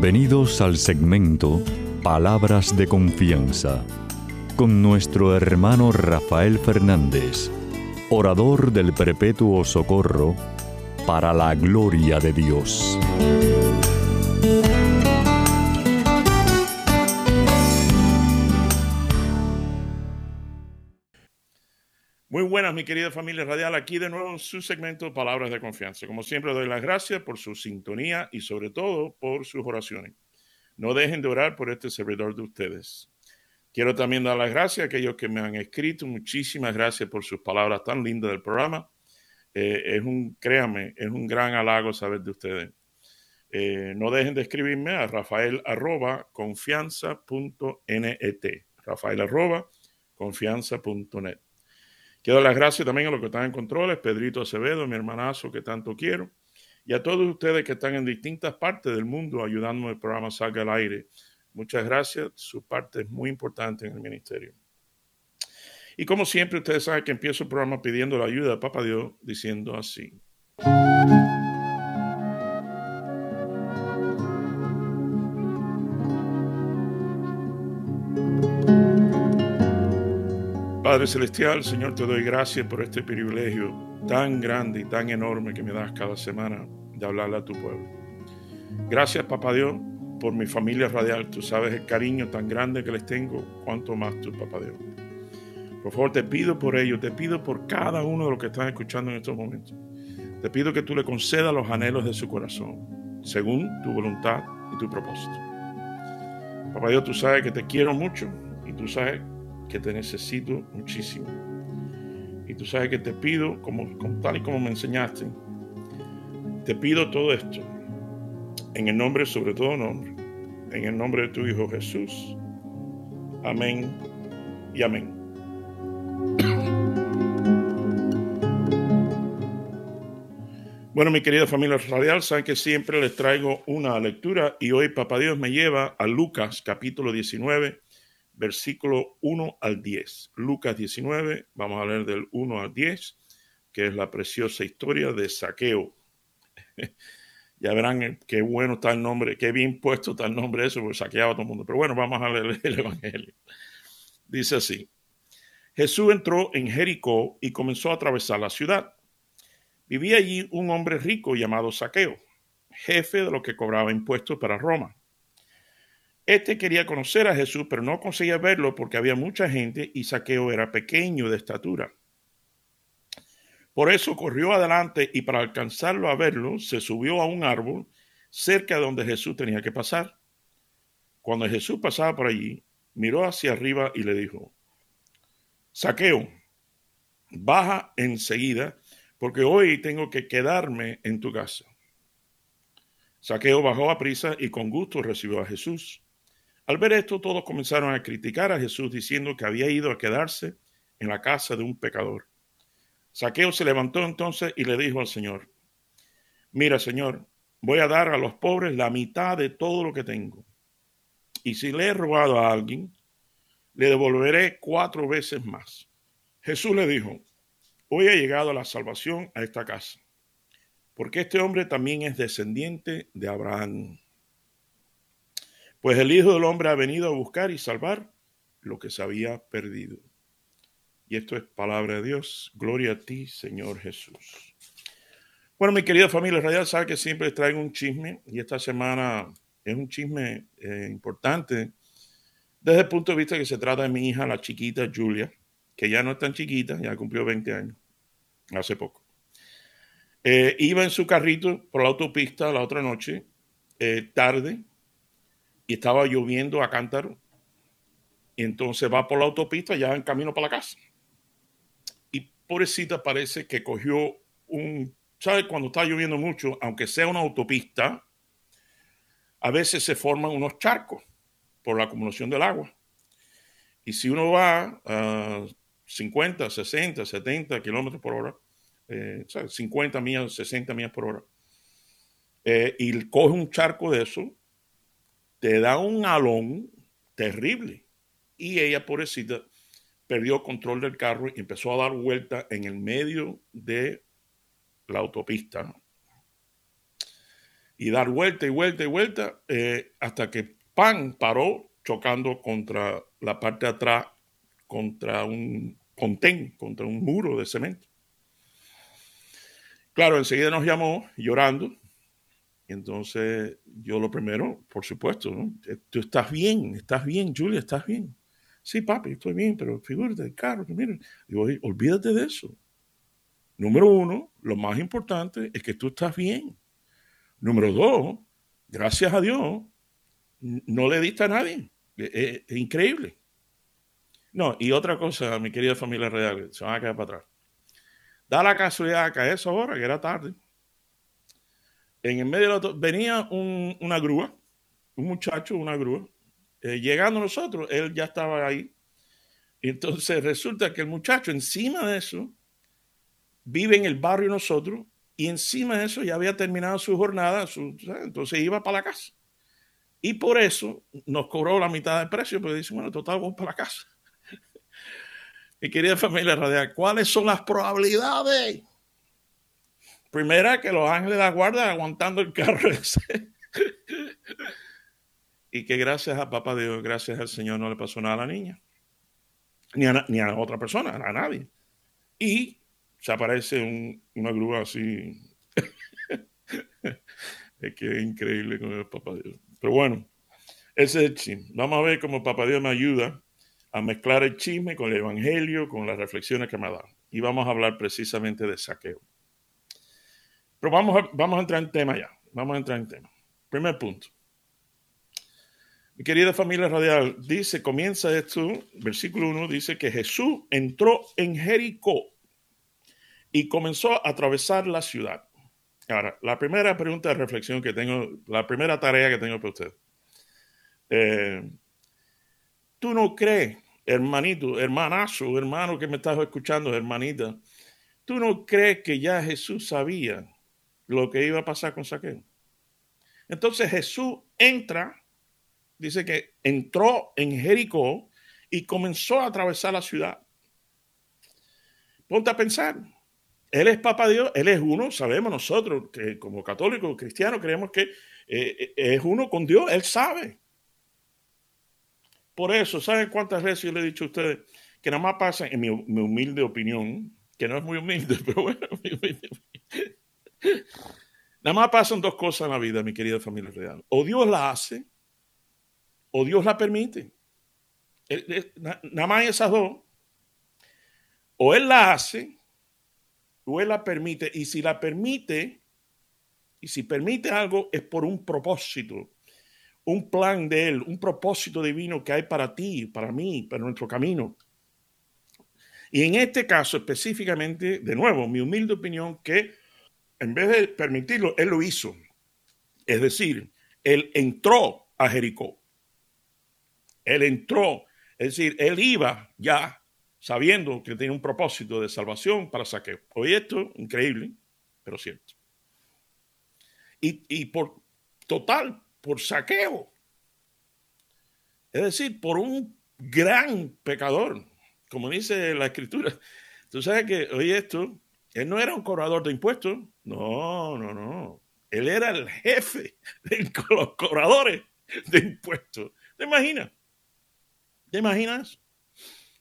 Bienvenidos al segmento Palabras de Confianza con nuestro hermano Rafael Fernández, orador del Perpetuo Socorro, para la gloria de Dios. Buenas, mi querida familia radial. Aquí de nuevo en su segmento Palabras de Confianza. Como siempre, doy las gracias por su sintonía y sobre todo por sus oraciones. No dejen de orar por este servidor de ustedes. Quiero también dar las gracias a aquellos que me han escrito. Muchísimas gracias por sus palabras tan lindas del programa. Eh, es un, créame, es un gran halago saber de ustedes. Eh, no dejen de escribirme a rafael arroba confianza.net. Rafael arroba confianza.net. Quiero dar las gracias también a los que están en controles, Pedrito Acevedo, mi hermanazo que tanto quiero, y a todos ustedes que están en distintas partes del mundo ayudando el programa salga al aire. Muchas gracias, su parte es muy importante en el ministerio. Y como siempre, ustedes saben que empiezo el programa pidiendo la ayuda de Papa Dios, diciendo así. Padre Celestial, Señor, te doy gracias por este privilegio tan grande y tan enorme que me das cada semana de hablarle a tu pueblo. Gracias, Papá Dios, por mi familia radial. Tú sabes el cariño tan grande que les tengo, cuanto más tú, Papá Dios. Por favor, te pido por ellos, te pido por cada uno de los que están escuchando en estos momentos. Te pido que tú le concedas los anhelos de su corazón, según tu voluntad y tu propósito. Papá Dios, tú sabes que te quiero mucho y tú sabes que te necesito muchísimo. Y tú sabes que te pido, como, tal y como me enseñaste, te pido todo esto en el nombre, sobre todo nombre, en el nombre de tu Hijo Jesús. Amén y amén. Bueno, mi querida familia radial, saben que siempre les traigo una lectura y hoy Papá Dios me lleva a Lucas capítulo 19 versículo 1 al 10. Lucas 19, vamos a leer del 1 al 10, que es la preciosa historia de Saqueo. ya verán qué bueno está el nombre, qué bien puesto está el nombre eso, porque saqueaba a todo el mundo. Pero bueno, vamos a leer el Evangelio. Dice así. Jesús entró en Jericó y comenzó a atravesar la ciudad. Vivía allí un hombre rico llamado Saqueo, jefe de los que cobraba impuestos para Roma. Este quería conocer a Jesús, pero no conseguía verlo porque había mucha gente y Saqueo era pequeño de estatura. Por eso corrió adelante y para alcanzarlo a verlo, se subió a un árbol cerca de donde Jesús tenía que pasar. Cuando Jesús pasaba por allí, miró hacia arriba y le dijo, Saqueo, baja enseguida, porque hoy tengo que quedarme en tu casa. Saqueo bajó a prisa y con gusto recibió a Jesús. Al ver esto, todos comenzaron a criticar a Jesús diciendo que había ido a quedarse en la casa de un pecador. Saqueo se levantó entonces y le dijo al Señor, mira Señor, voy a dar a los pobres la mitad de todo lo que tengo. Y si le he robado a alguien, le devolveré cuatro veces más. Jesús le dijo, hoy ha llegado la salvación a esta casa, porque este hombre también es descendiente de Abraham. Pues el Hijo del Hombre ha venido a buscar y salvar lo que se había perdido. Y esto es palabra de Dios. Gloria a ti, Señor Jesús. Bueno, mi querida familia radial, sabe que siempre traigo un chisme y esta semana es un chisme eh, importante desde el punto de vista que se trata de mi hija, la chiquita Julia, que ya no es tan chiquita, ya cumplió 20 años, hace poco. Eh, iba en su carrito por la autopista la otra noche, eh, tarde, y estaba lloviendo a cántaro. Y entonces va por la autopista ya en camino para la casa. Y pobrecita parece que cogió un, ¿sabes? Cuando está lloviendo mucho, aunque sea una autopista, a veces se forman unos charcos por la acumulación del agua. Y si uno va a 50, 60, 70 kilómetros por hora, eh, 50 millas, 60 millas por hora, eh, y coge un charco de eso, te da un alón terrible. Y ella, pobrecita, perdió control del carro y empezó a dar vuelta en el medio de la autopista. y dar vuelta y vuelta y vuelta eh, hasta que pan paró chocando contra la parte de atrás, contra un contén, contra un muro de cemento. Claro, enseguida nos llamó llorando. Entonces yo lo primero, por supuesto, ¿no? Tú estás bien, estás bien, Julia, estás bien. Sí, papi, estoy bien, pero figúrate el carro, que mira. Digo, olvídate de eso. Número uno, lo más importante es que tú estás bien. Número dos, gracias a Dios, no le diste a nadie. Es, increíble. No, y otra cosa, mi querida familia real, se van a quedar para atrás. Da la casualidad que a esa hora, que era tarde, en el medio de la venía una grúa, un muchacho, una grúa. Eh, llegando nosotros, él ya estaba ahí. Entonces resulta que el muchacho, encima de eso, vive en el barrio nosotros y encima de eso ya había terminado su jornada, entonces iba para la casa. Y por eso nos cobró la mitad del precio, pero dice, bueno, total, vamos para la casa. Mi querida familia radial, ¿cuáles son las probabilidades? Primera, que los ángeles de la guarda aguantando el carro ese. y que gracias a papá Dios, gracias al Señor, no le pasó nada a la niña. Ni a, ni a otra persona, a nadie. Y se aparece una grúa así. es que es increíble con el Papá Dios. Pero bueno, ese es el chisme. Vamos a ver cómo Papá Dios me ayuda a mezclar el chisme con el Evangelio, con las reflexiones que me ha dado. Y vamos a hablar precisamente de saqueo. Pero vamos a, vamos a entrar en tema ya. Vamos a entrar en tema. Primer punto. Mi querida familia radial, dice, comienza esto, versículo 1, dice que Jesús entró en Jericó y comenzó a atravesar la ciudad. Ahora, la primera pregunta de reflexión que tengo, la primera tarea que tengo para usted. Eh, ¿Tú no crees, hermanito, hermanazo, hermano que me estás escuchando, hermanita, tú no crees que ya Jesús sabía lo que iba a pasar con Saqueo? Entonces Jesús entra, dice que entró en Jericó y comenzó a atravesar la ciudad. Ponte a pensar, él es Papa Dios, Él es uno, sabemos nosotros que como católicos, cristianos, creemos que eh, es uno con Dios, Él sabe. Por eso, ¿saben cuántas veces yo le he dicho a ustedes que nada más pasa, en mi, humilde opinión, que no es muy humilde, pero bueno, nada más pasan dos cosas en la vida, mi querida familia real. O Dios la hace, o Dios la permite. Nada más esas dos. O Él la hace, o Él la permite, y si la permite, y si permite algo, es por un propósito, un plan de Él, un propósito divino que hay para ti, para mí, para nuestro camino. Y en este caso específicamente, de nuevo, mi humilde opinión, que en vez de permitirlo, Él lo hizo. Es decir, Él entró a Jericó. Él entró, es decir, Él iba ya sabiendo que tiene un propósito de salvación para saqueo. Hoy esto, increíble, pero cierto. Y, por total, por saqueo. Es decir, por un gran pecador, como dice la escritura. Tú sabes que, oye esto, él no era un cobrador de impuestos. No, no, no. Él era el jefe de los cobradores de impuestos. ¿Te imaginas? ¿Te imaginas?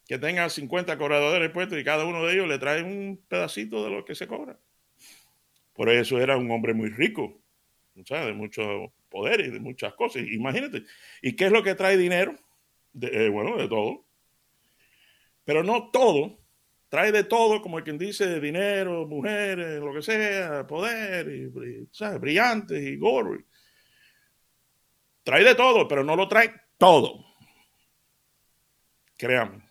que tenga 50 cobradores puestos y cada uno de ellos le trae un pedacito de lo que se cobra. Por eso era un hombre muy rico, de muchos poderes, de muchas cosas. Imagínate. ¿Y qué es lo que trae dinero? Eh, bueno, de todo. Pero no todo. Trae de todo, como quien dice, dinero, mujeres, lo que sea, poder, y, ¿sabes? brillantes y gorro. Trae de todo, pero no lo trae todo. Créanme.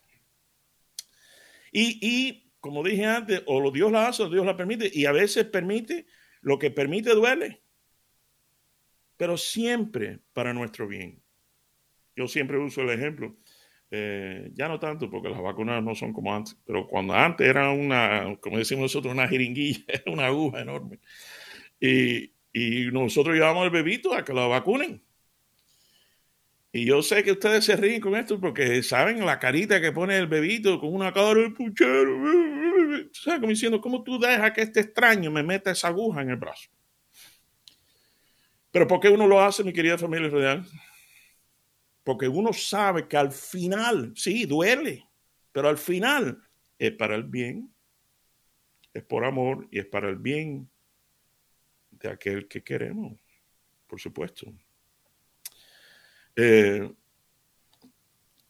Y, como dije antes, o Dios la hace o Dios la permite. Y a veces permite, lo que permite duele. Pero siempre para nuestro bien. Yo siempre uso el ejemplo. Eh, ya no tanto porque las vacunas no son como antes, pero cuando antes era una, como decimos nosotros, una jeringuilla, una aguja enorme. Y, y nosotros llevamos al bebito a que lo vacunen. Y yo sé que ustedes se ríen con esto porque saben la carita que pone el bebito con una cara de puchero. ¿Sabes? Como diciendo, ¿cómo tú dejas que este extraño me meta esa aguja en el brazo? Pero ¿por qué uno lo hace, mi querida familia real? Porque uno sabe que al final, sí, duele, pero al final es para el bien, es por amor y es para el bien de aquel que queremos, por supuesto. Eh,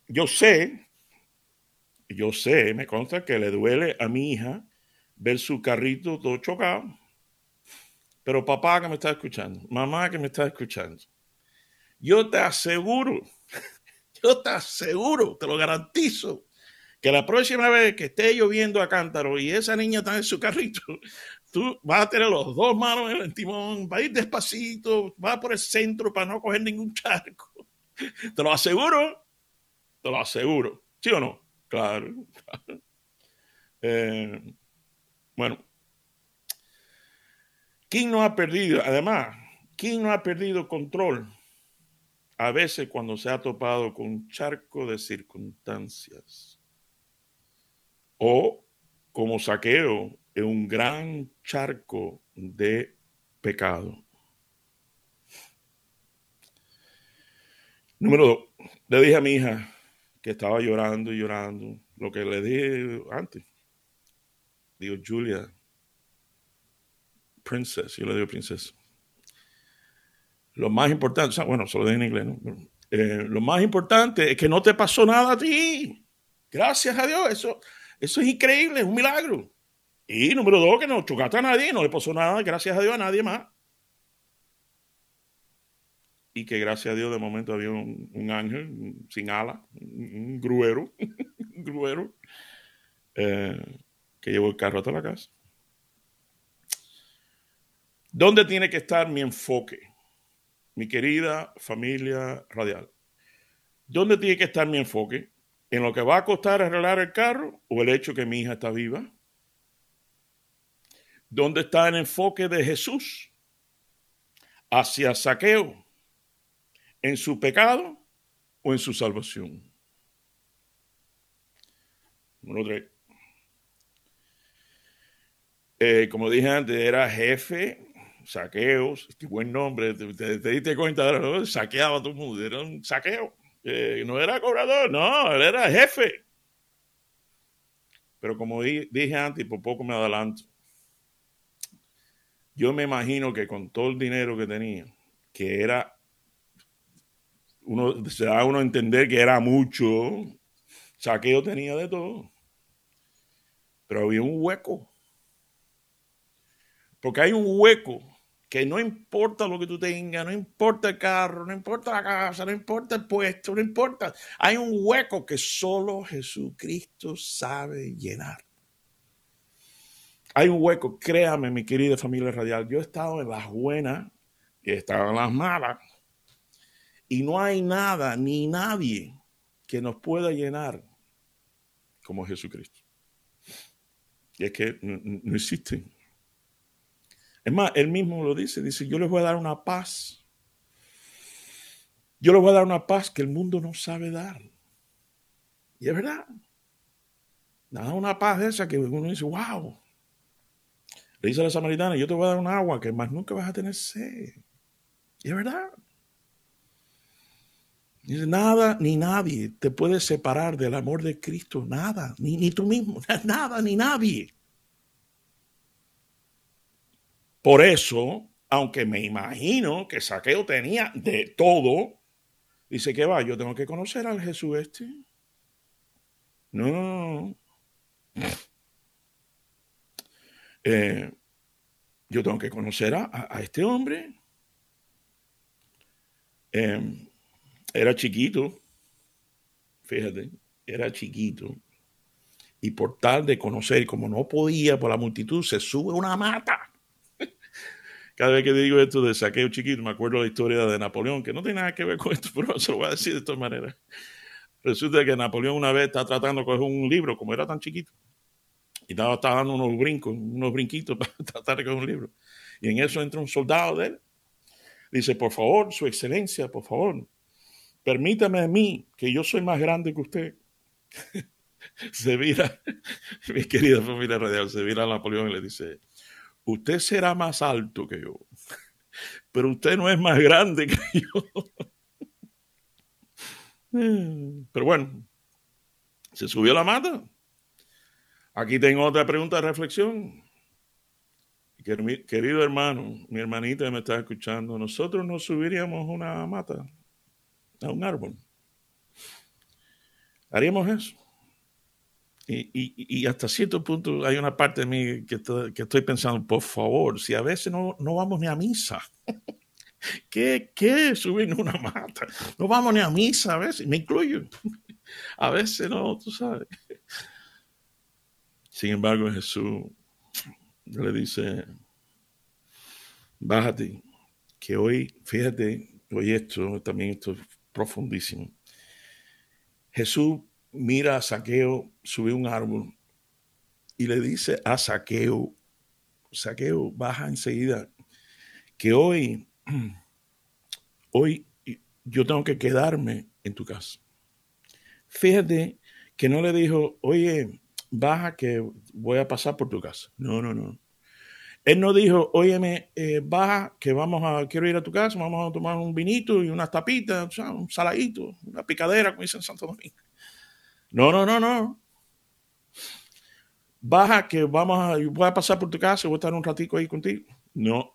yo sé, yo sé, me consta que le duele a mi hija ver su carrito todo chocado. Pero papá que me está escuchando, mamá que me está escuchando, yo te aseguro, yo te aseguro, te lo garantizo, que la próxima vez que esté lloviendo a cántaro y esa niña está en su carrito, tú vas a tener los dos manos en el timón, va a ir despacito, va por el centro para no coger ningún charco. Te lo aseguro, te lo aseguro. ¿Sí o no? Claro. Eh, bueno, ¿quién no ha perdido? Además, ¿quién no ha perdido control? A veces cuando se ha topado con un charco de circunstancias. O como saqueo en un gran charco de pecado. Número dos, le dije a mi hija que estaba llorando y llorando, lo que le dije antes. Digo, Julia, princess, yo le digo princesa. Lo más importante, bueno, se lo en inglés, ¿no? Eh, lo más importante es que no te pasó nada a ti. Gracias a Dios, eso, eso es increíble, es un milagro. Y número dos, que no chocaste a nadie, no le pasó nada, gracias a Dios, a nadie más y que gracias a Dios de momento había un, ángel sin ala, un, gruero, un gruero, eh, que llevó el carro hasta la casa. ¿Dónde tiene que estar mi enfoque? Mi querida familia radial. ¿Dónde tiene que estar mi enfoque? ¿En lo que va a costar arreglar el carro o el hecho que mi hija está viva? ¿Dónde está el enfoque de Jesús? Hacia saqueo en su pecado o en su salvación. Número tres. Eh, como dije antes, era jefe, saqueos, qué buen nombre, te, diste cuenta, ¿no? saqueaba a todo el mundo, era un saqueo, no era cobrador, no, él era jefe. Pero como dije antes, y por poco me adelanto, yo me imagino que con todo el dinero que tenía, que era uno se da uno a entender que era mucho, saqueo tenía de todo, pero había un hueco. Porque hay un hueco que no importa lo que tú tengas, no importa el carro, no importa la casa, no importa el puesto, no importa. Hay un hueco que solo Jesucristo sabe llenar. Hay un hueco, créame mi querida familia radial, yo he estado en las buenas y he estado en las malas. Y no hay nada ni nadie que nos pueda llenar como Jesucristo. Y es que no, existe. Es más, él mismo lo dice, dice, yo les voy a dar una paz. Yo les voy a dar una paz que el mundo no sabe dar. Y es verdad. Nada, una paz esa que uno dice, wow. Le dice a la samaritana, yo te voy a dar un agua que más nunca vas a tener sed. Y es verdad. Nada ni nadie te puede separar del amor de Cristo, nada, ni, ni tú mismo, nada ni nadie. Por eso, aunque me imagino que Saqueo tenía de todo, dice que va, yo tengo que conocer al Jesús este. No, eh, yo tengo que conocer a, este hombre. Eh, era chiquito, fíjate, era chiquito. Y por tal de conocer, como no podía por la multitud, se sube una mata. Cada vez que digo esto de saqueo chiquito, me acuerdo la historia de Napoleón, que no tiene nada que ver con esto, pero se lo voy a decir de esta manera. Resulta que Napoleón una vez está tratando de coger un libro, como era tan chiquito, y estaba, estaba dando unos brincos, unos brinquitos para tratar de coger un libro. Y en eso entra un soldado de él. Dice, por favor, su excelencia, por favor, permítame a mí, que yo soy más grande que usted. se vira, mi querida familia radial, se vira a Napoleón y le dice, usted será más alto que yo, pero usted no es más grande que yo. Pero bueno, se subió la mata. Aquí tengo otra pregunta de reflexión. Querido hermano, mi hermanita me está escuchando, nosotros nos subiríamos una mata, a un árbol. Haríamos eso. Y, hasta cierto punto hay una parte de mí que estoy, pensando, por favor, si a veces no, no vamos ni a misa, ¿qué, qué subir una mata? No vamos ni a misa a veces, me incluyo. A veces no, tú sabes. Sin embargo, Jesús le dice, bájate, que hoy, fíjate, hoy esto, también esto es profundísimo. Jesús mira a Saqueo subir un árbol y le dice a Saqueo, Saqueo, baja enseguida, que hoy, hoy yo tengo que quedarme en tu casa. Fíjate que no le dijo, oye, baja que voy a pasar por tu casa. No, no, no. Él no dijo, óyeme, eh, baja que vamos a, quiero ir a tu casa, vamos a tomar un vinito y unas tapitas, un saladito, una picadera, como dicen en Santo Domingo. No, no, no, no. Baja que vamos a, voy a pasar por tu casa voy a estar un ratico ahí contigo. No,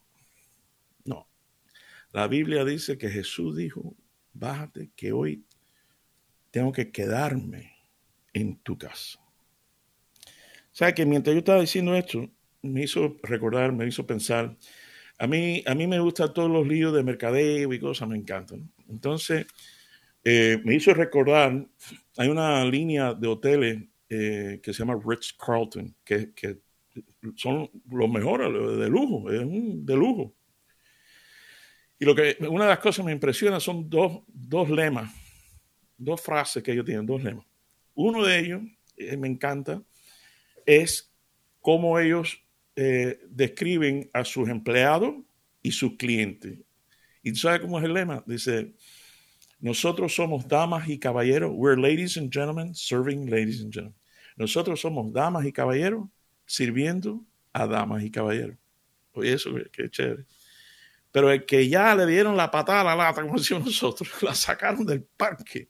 no. La Biblia dice que Jesús dijo, bájate que hoy tengo que quedarme en tu casa. O sea que mientras yo estaba diciendo esto, me hizo recordar, me hizo pensar. A mí, a mí me gustan todos los líos de mercadeo y cosas, me encantan. Entonces, eh, me hizo recordar, hay una línea de hoteles eh, que se llama Ritz Carlton, que, que, son los mejores, de lujo, es de lujo. Y lo que, una de las cosas que me impresiona son dos, dos lemas, dos frases que ellos tienen, dos lemas. Uno de ellos, eh, me encanta, es cómo ellos describen a sus empleados y sus clientes. ¿Y tú sabes cómo es el lema? Dice, nosotros somos damas y caballeros. We're ladies and gentlemen serving ladies and gentlemen. Nosotros somos damas y caballeros sirviendo a damas y caballeros. Oye, eso qué chévere. Pero el que ya le dieron la patada a la lata, como decimos nosotros, la sacaron del parque.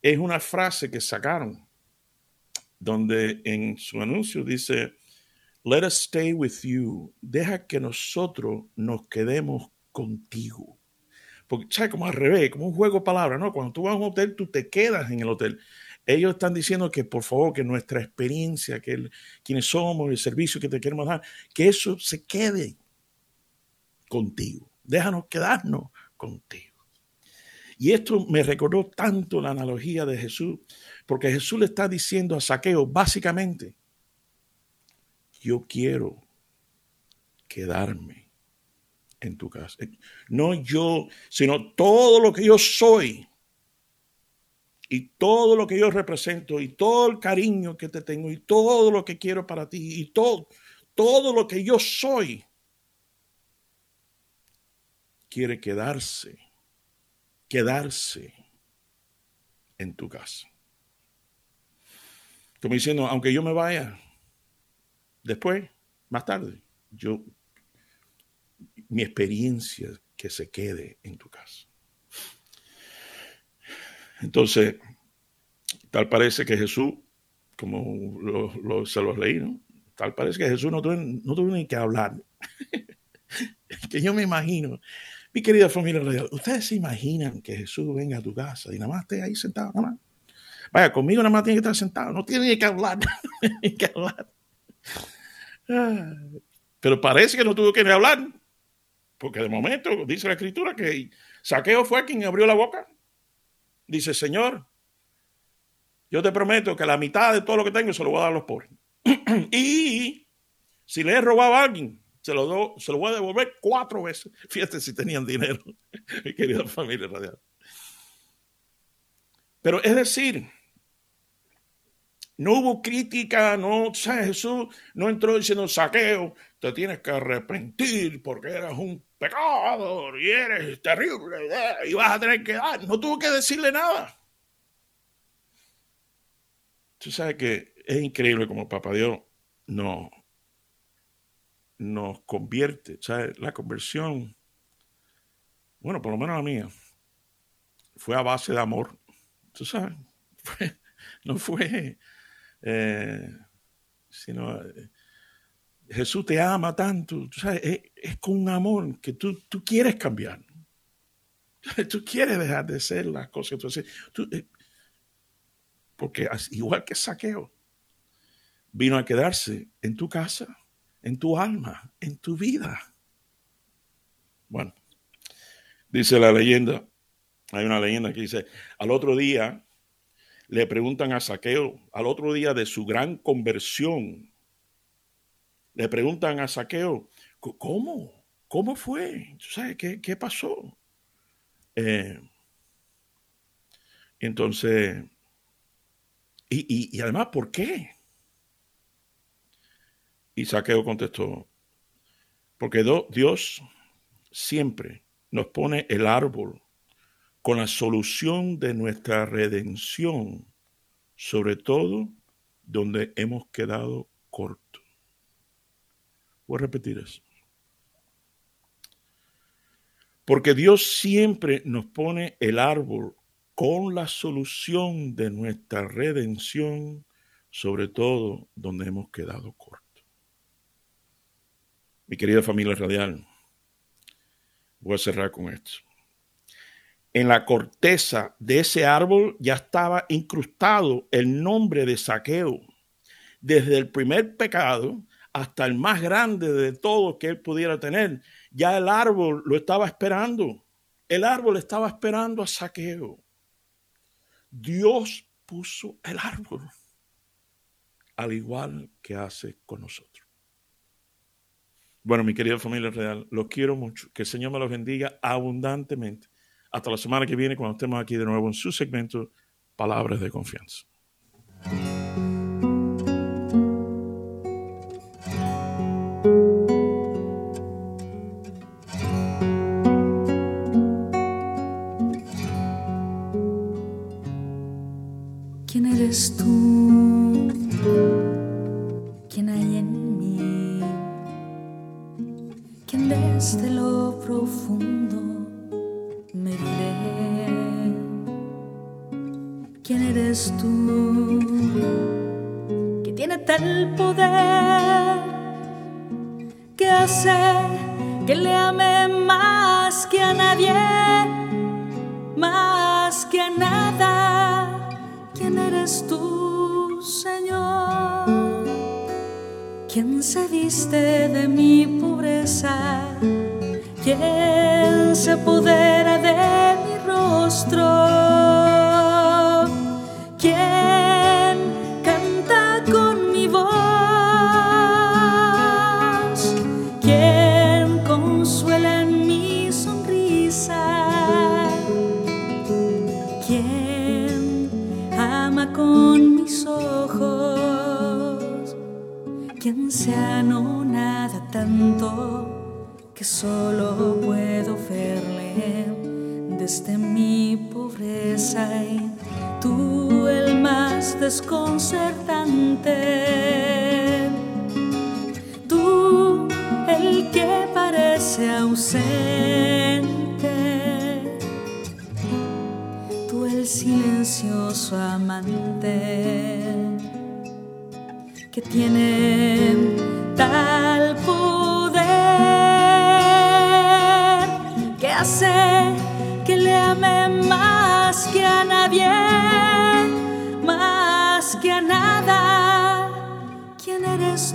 Es una frase que sacaron, donde en su anuncio dice, Let us stay with you. Deja que nosotros nos quedemos contigo. Porque, ¿sabes? Como al revés, como un juego de palabras, ¿no? Cuando tú vas a un hotel, tú te quedas en el hotel. Ellos están diciendo que, por favor, que nuestra experiencia, que quienes somos, el servicio que te queremos dar, que eso se quede contigo. Déjanos quedarnos contigo. Y esto me recordó tanto la analogía de Jesús, porque Jesús le está diciendo a Saqueo, básicamente, yo quiero quedarme en tu casa. No yo, sino todo lo que yo soy y todo lo que yo represento y todo el cariño que te tengo y todo lo que quiero para ti y todo, todo lo que yo soy quiere quedarse, quedarse en tu casa. Como diciendo, aunque yo me vaya, después, más tarde, yo mi experiencia que se quede en tu casa. Entonces, tal parece que Jesús, como lo, se los leí, ¿no? Tal parece que Jesús no tuvo, ni que hablar. que yo me imagino, mi querida familia ustedes se imaginan que Jesús venga a tu casa y nada más esté ahí sentado, nada más. Vaya, conmigo nada más tiene que estar sentado, no tiene ni que hablar, ni que hablar. Pero parece que no tuvo que hablar, porque de momento dice la escritura que Saqueo fue quien abrió la boca. Dice, Señor, yo te prometo que la mitad de todo lo que tengo se lo voy a dar a los pobres. y si le he robado a alguien, se lo, do, se lo voy a devolver cuatro veces. Fíjate si tenían dinero, mi querida familia radial. Pero es decir, no hubo crítica, no, Jesús no entró diciendo saqueo, te tienes que arrepentir porque eras un pecador y eres terrible y vas a tener que dar. No tuvo que decirle nada. Tú sabes que es increíble como Papá Dios no, nos convierte. ¿sabes? La conversión bueno, por lo menos la mía, fue a base de amor. Tú sabes, no fue, eh, sino eh, Jesús te ama tanto, tú sabes, es, con un amor que tú, quieres cambiar. Tú quieres dejar de ser las cosas tú. Eh, porque igual que saqueo, vino a quedarse en tu casa, en tu alma, en tu vida. Bueno, dice la leyenda, hay una leyenda que dice, al otro día le preguntan a Saqueo, al otro día de su gran conversión, le preguntan a Saqueo, ¿cómo? ¿Cómo fue? ¿Sabes qué, qué pasó? Eh, entonces, y, y además, ¿por qué? Y Saqueo contestó, porque Dios siempre nos pone el árbol con la solución de nuestra redención, sobre todo donde hemos quedado cortos. Voy a repetir eso. Porque Dios siempre nos pone el árbol con la solución de nuestra redención, sobre todo donde hemos quedado cortos. Mi querida familia radial, voy a cerrar con esto. En la corteza de ese árbol ya estaba incrustado el nombre de saqueo, desde el primer pecado hasta el más grande de todos que él pudiera tener. Ya el árbol lo estaba esperando. El árbol estaba esperando a saqueo. Dios puso el árbol, al igual que hace con nosotros. Bueno, mi querida familia real, los quiero mucho. Que el Señor me los bendiga abundantemente. Hasta la semana que viene, cuando estemos aquí de nuevo en su segmento Palabras de Confianza. ¿Quién eres tú?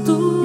Eres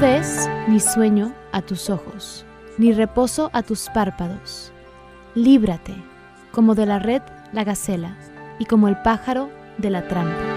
Des ni sueño a tus ojos, ni reposo a tus párpados. Líbrate, como de la red la gacela, y como el pájaro de la trampa.